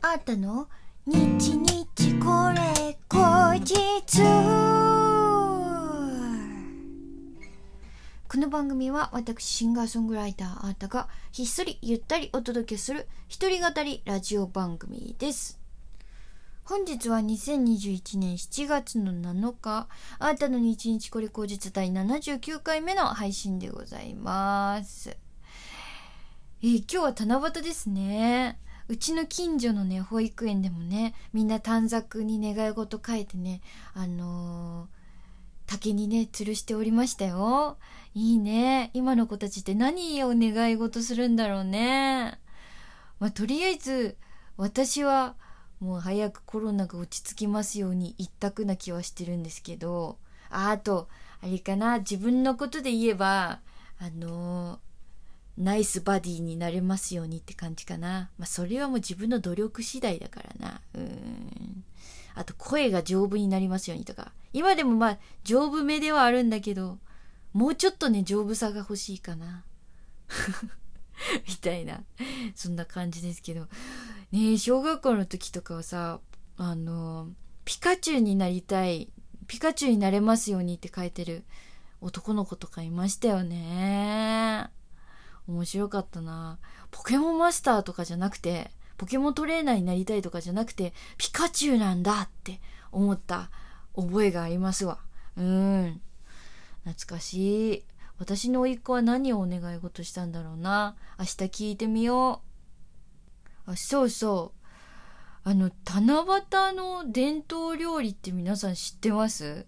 あったの？日日これ後日この番組は私シンガーソングライターあーたがひっそりゆったりお届けする一人語りラジオ番組です。本日は2021年7月の7日あーたの日日これ後日第79回目の配信でございます。えー今日は七夕ですね。うちの近所のね保育園でもねみんな短冊に願い事書いてねあのー竹にね吊るしておりましたよ。いいね。今の子たちって何を願い事するんだろうね。まあとりあえず私はもう早くコロナが落ち着きますように一択な気はしてるんですけど。ああとあれかな。自分のことで言えばあのナイスバディになれますようにって感じかな。まあ、それはもう自分の努力次第だからな。うん。あと、声が丈夫になりますようにとか。今でもまあ、丈夫めではあるんだけど、もうちょっとね、丈夫さが欲しいかな。みたいな。そんな感じですけど。ねえ小学校の時とかはさ、あの、ピカチュウになりたい、ピカチュウになれますようにって書いてる男の子とかいましたよね。面白かったな。ポケモンマスターとかじゃなくてポケモントレーナーになりたいとかじゃなくてピカチュウなんだって思った覚えがありますわ。うん。懐かしい。私の甥っ子は何をお願い事したんだろうな。明日聞いてみよう。あそうそう。あの七夕の伝統料理って皆さん知ってます？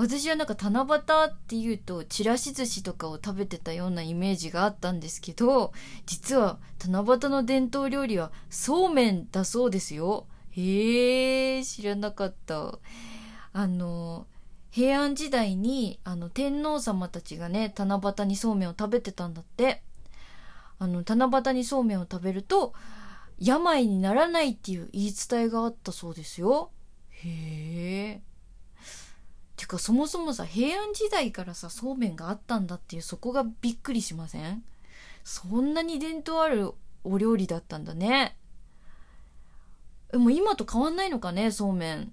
私はなんか七夕っていうとちらし寿司とかを食べてたようなイメージがあったんですけど実は七夕の伝統料理はそうめんだそうですよ。へえ知らなかった。あの平安時代にあの天皇様たちがね七夕にそうめんを食べてたんだって。あの七夕にそうめんを食べると病にならないっていう言い伝えがあったそうですよ。へえてかそもそもさ平安時代からさそうめんがあったんだっていうそこがびっくりしません？そんなに伝統あるお料理だったんだね。でも今と変わんないのかねそうめん。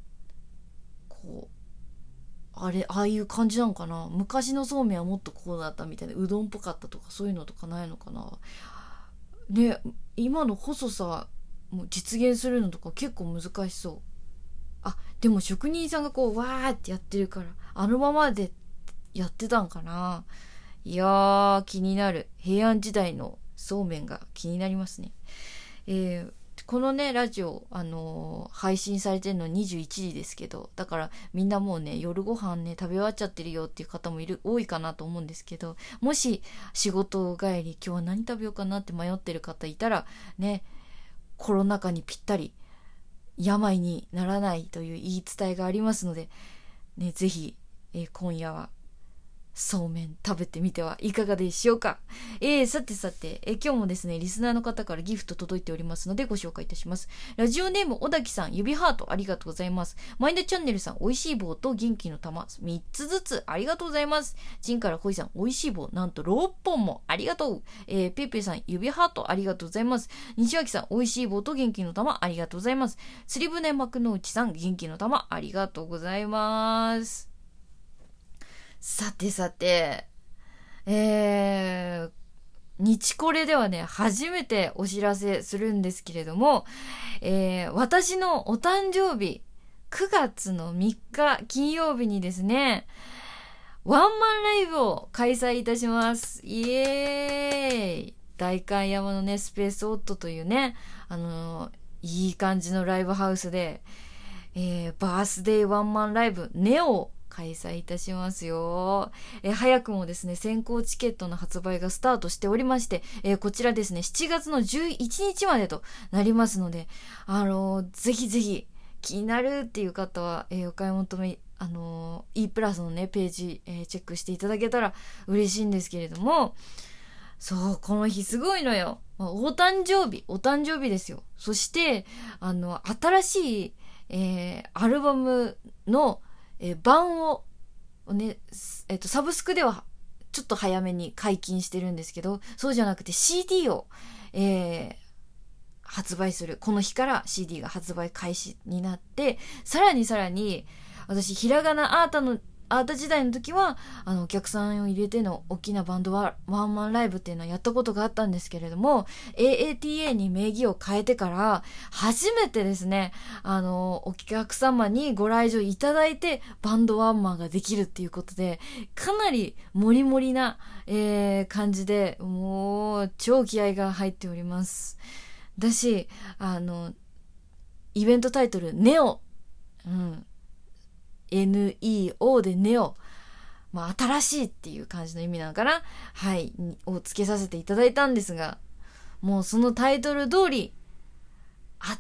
こうあれああいう感じなのかな？昔のそうめんはもっとこうだったみたいなうどんっぽかったとかそういうのとかないのかな？ね今の細さも実現するのとか結構難しそう。あでも職人さんがこうわーってやってるからあのままでやってたんかな。いやー気になる。平安時代のそうめんが気になりますね。えーこのねラジオ、あのー配信されてるの21時ですけどだからみんなもうね夜ご飯ね食べ終わっちゃってるよっていう方もいる多いかなと思うんですけどもし仕事帰り今日は何食べようかなって迷ってる方いたらねコロナ禍にぴったり病にならないという言い伝えがありますので、ね、ぜひ、えー今夜はそうめん食べてみてはいかがでしょうか？えー、さてさて、えー今日もですね、リスナーの方からギフト届いておりますのでご紹介いたします。ラジオネーム小滝さん、指ハートありがとうございます。マインドチャンネルさん、美味しい棒と元気の玉3つずつありがとうございます。ジンからコイさん、美味しい棒なんと6本もありがとう。えー、ペペさん、指ハートありがとうございます。西脇さん、美味しい棒と元気の玉ありがとうございます。釣り船幕の内さん、元気の玉ありがとうございます。さてさて、えー、日これではね、初めてお知らせするんですけれども、えー、私のお誕生日、9月の3日金曜日にですね、ワンマンライブを開催いたします。イエーイ代官山のね、スペースオットというね、あのいい感じのライブハウスで、えー、バースデーワンマンライブ、ネオ開催いたしますよ。え早くもですね、先行チケットの発売がスタートしておりまして、えーこちらですね、7月の11日までとなりますので、あのーぜひぜひ気になるっていう方は、えお買い求め、あの E プラスのね、ページ、えチェックしていただけたら嬉しいんですけれども、そう、この日すごいのよ。まあお誕生日、お誕生日ですよ。そして、あの、新しい、えーアルバムの、えー版を、ね、えっ、と、サブスクではちょっと早めに解禁してるんですけど、そうじゃなくて CD を、えー発売する。この日から CD が発売開始になって、さらにさらに、私、ひらがなアートのアート時代の時は、あの、お客さんを入れての大きなバンドワワンマンライブっていうのはやったことがあったんですけれども、AATA に名義を変えてから、初めてですね、あの、お客様にご来場いただいて、バンドワンマンができるっていうことで、かなりモリモリな、えー、感じで、もう、超気合が入っております。だし、あの、イベントタイトル、ネオ。うん。NEO でネオ。まあ、新しいっていう感じの意味なのかな？はい。をつけさせていただいたんですが、もうそのタイトル通り、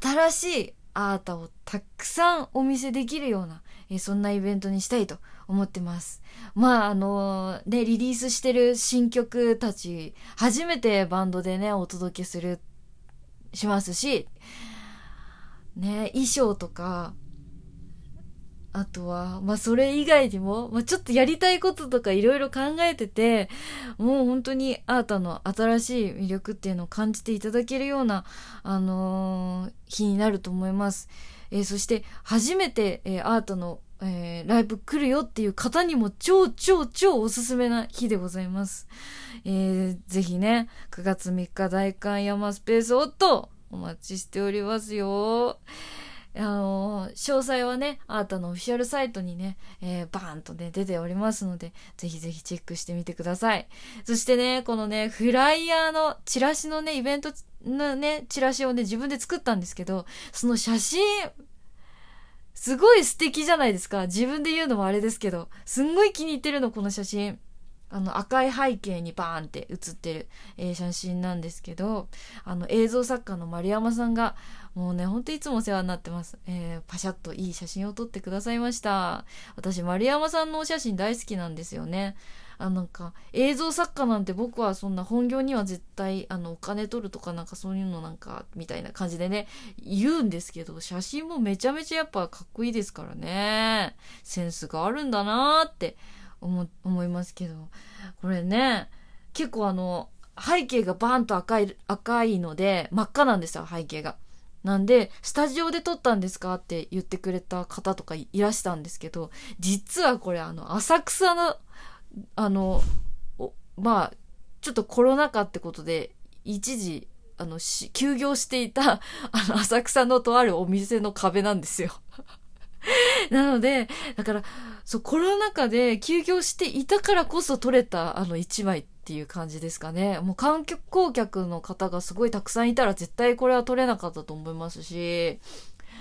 新しいアートをたくさんお見せできるような、えそんなイベントにしたいと思ってます。まあ、あのー、ね、リリースしてる新曲たち、初めてバンドでね、お届けする、しますし、ね、衣装とか、あとは、まあそれ以外にも、まあちょっとやりたいこととかいろいろ考えてて、もう本当にアートの新しい魅力っていうのを感じていただけるような、あのー、日になると思います。えー、そして初めて、えー、アートの、えー、ライブ来るよっていう方にも超超超おすすめな日でございます。えー、ぜひね、9月3日大観山スペースオットお待ちしておりますよ。あのー、詳細はね、アートのオフィシャルサイトにね、えー、バーンとね、出ておりますので、ぜひぜひチェックしてみてください。そしてね、このね、フライヤーのチラシのね、イベントのね、チラシをね、自分で作ったんですけど、その写真、すごい素敵じゃないですか。自分で言うのもあれですけど、すんごい気に入ってるの、この写真。あの赤い背景にバーンって写ってる、えー、写真なんですけど、あの映像作家の丸山さんがもうね、ほんといつもお世話になってます。えー、パシャッといい写真を撮ってくださいました。私、丸山さんのお写真大好きなんですよね。あなんか映像作家なんて僕はそんな本業には絶対あのお金取るとかなんかそういうのなんかみたいな感じでね言うんですけど写真もめちゃめちゃやっぱかっこいいですからねセンスがあるんだなーって思思いますけどこれね結構あの背景がバーンと赤い赤いので真っ赤なんですよ背景が。なんで、スタジオで撮ったんですかって言ってくれた方とかいらしたんですけど、実はこれあの、浅草の、あの、まあ、ちょっとコロナ禍ってことで、一時、あの、休業していた、あの、浅草のとあるお店の壁なんですよ。なので、だから、そう、コロナ禍で休業していたからこそ撮れた、あの、一枚っていう感じですかね。もう観光客の方がすごいたくさんいたら絶対これは撮れなかったと思いますし、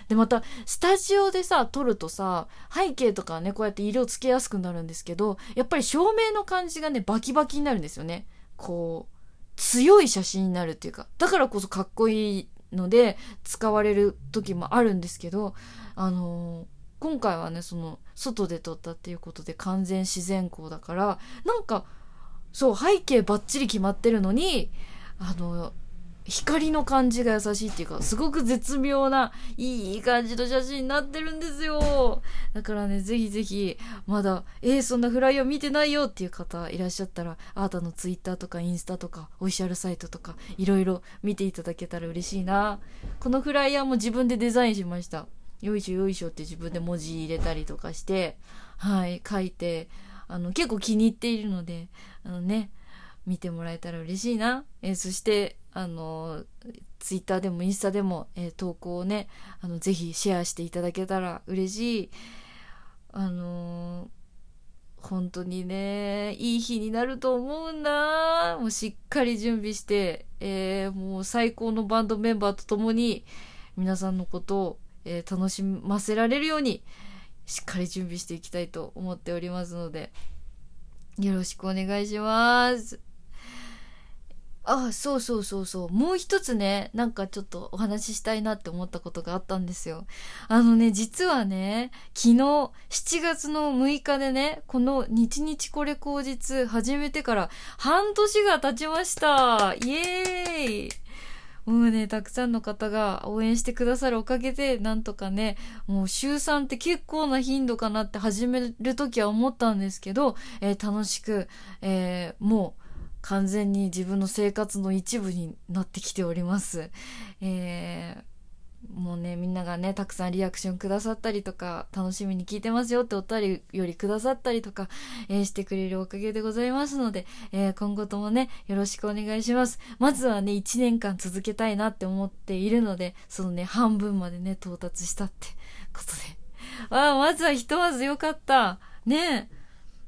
で、また、スタジオでさ、撮るとさ、背景とかね、こうやって色つけやすくなるんですけど、やっぱり照明の感じがね、バキバキになるんですよね。こう、強い写真になるっていうか、だからこそかっこいいので、使われる時もあるんですけど、あのー、今回はね、その、外で撮ったっていうことで完全自然光だから、なんか、そう、背景バッチリ決まってるのに、あの、光の感じが優しいっていうか、すごく絶妙な、いい感じの写真になってるんですよ。だからね、ぜひぜひ、まだ、えー、そんなフライを見てないよっていう方いらっしゃったら、あーたのツイッターとかインスタとか、オフィシャルサイトとか、いろいろ見ていただけたら嬉しいな。このフライヤーも自分でデザインしました。よいしょよいしょって自分で文字入れたりとかして、はい、書いて、あの、結構気に入っているので、あのね、見てもらえたら嬉しいな。えー、そして、あの、ツイッターでもインスタでも、えー、投稿をね、あの、ぜひシェアしていただけたら嬉しい。あの本当にね、いい日になると思うんだ。もうしっかり準備して、えー、もう最高のバンドメンバーと共に、皆さんのことを、え、楽しませられるように、しっかり準備していきたいと思っておりますので、よろしくお願いします。あ、そうそうそうそう。もう一つね、なんかちょっとお話ししたいなって思ったことがあったんですよ。あのね、実はね、昨日7月の6日でね、この日日これ口実始めてから半年が経ちました。イエーイもうね、たくさんの方が応援してくださるおかげで、なんとかね、もう週3って結構な頻度かなって始めるときは思ったんですけど、えー、楽しく、えー、もう完全に自分の生活の一部になってきております。えーもうね、みんながね、たくさんリアクションくださったりとか、楽しみに聞いてますよってお便りよりくださったりとか、えー、してくれるおかげでございますので、えー、今後ともね、よろしくお願いします。まずはね、1年間続けたいなって思っているので、そのね、半分までね、到達したってことで。ああ、まずはひとまずよかった。ね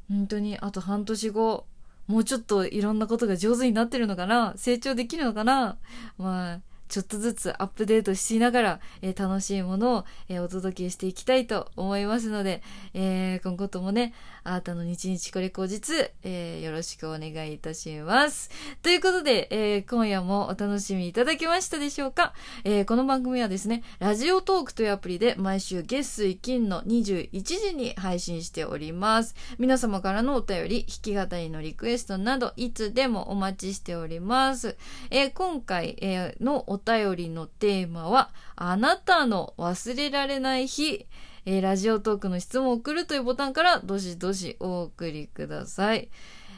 本当に、あと半年後、もうちょっといろんなことが上手になってるのかな成長できるのかなまあ、ちょっとずつアップデートしながら、えー、楽しいものを、えー、お届けしていきたいと思いますので、えー、今後ともね、あなたの日々これ後日、え、よろしくお願いいたします。ということで、え、今夜もお楽しみいただけましたでしょうか、え、この番組はですね、ラジオトークというアプリで毎週月水金の21時に配信しております。皆様からのお便り、弾き語りのリクエストなど、いつでもお待ちしております。え、今回、えー、のおお便りのテーマは、あなたの忘れられない日、えー、ラジオトークの質問を送るというボタンからどしどしお送りください。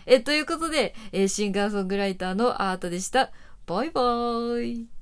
え、ということで、えー、シンガーソングライターのアートでした。バイバーイ。